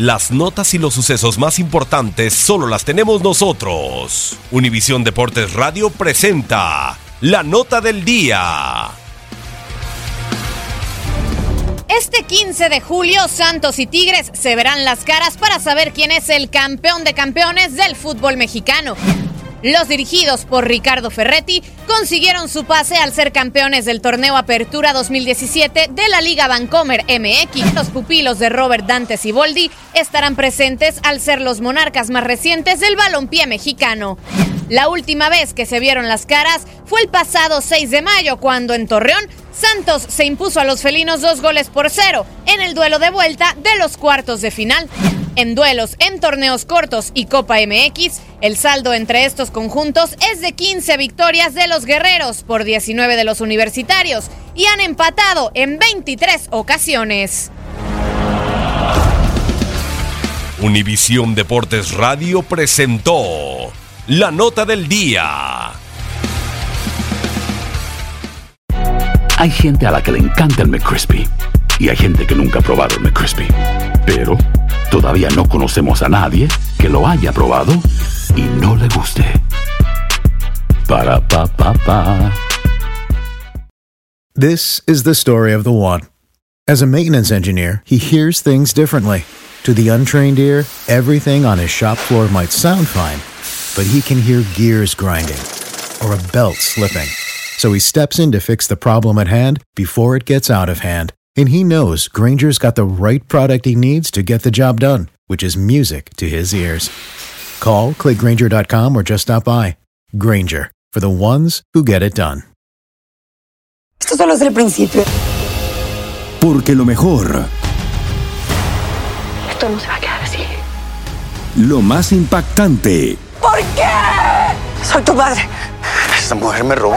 Las notas y los sucesos más importantes solo las tenemos nosotros. Univisión Deportes Radio presenta la nota del día. Este 15 de julio, Santos y Tigres se verán las caras para saber quién es el campeón de campeones del fútbol mexicano. Los dirigidos por Ricardo Ferretti consiguieron su pase al ser campeones del torneo Apertura 2017 de la Liga Vancomer MX. Los pupilos de Robert Dante Siboldi estarán presentes al ser los monarcas más recientes del balompié mexicano. La última vez que se vieron las caras fue el pasado 6 de mayo, cuando en Torreón Santos se impuso a los felinos dos goles por cero en el duelo de vuelta de los cuartos de final. En duelos en torneos cortos y Copa MX, el saldo entre estos conjuntos es de 15 victorias de los guerreros por 19 de los universitarios y han empatado en 23 ocasiones. Univisión Deportes Radio presentó la nota del día. Hay gente a la que le encanta el McCrispy y hay gente que nunca ha probado el McCrispy. Pero todavía no conocemos a nadie que lo haya probado y no le guste. Para pa pa pa. This is the story of the one. As a maintenance engineer, he hears things differently. To the untrained ear, everything on his shop floor might sound fine, but he can hear gears grinding or a belt slipping. So he steps in to fix the problem at hand before it gets out of hand. And he knows Granger's got the right product he needs to get the job done, which is music to his ears. Call, clickgranger.com, or just stop by. Granger, for the ones who get it done. Esto solo es el principio. Porque lo mejor, Esto no se va a quedar así. lo más impactante, ¿Por qué? Soy tu madre. Esta mujer me robó.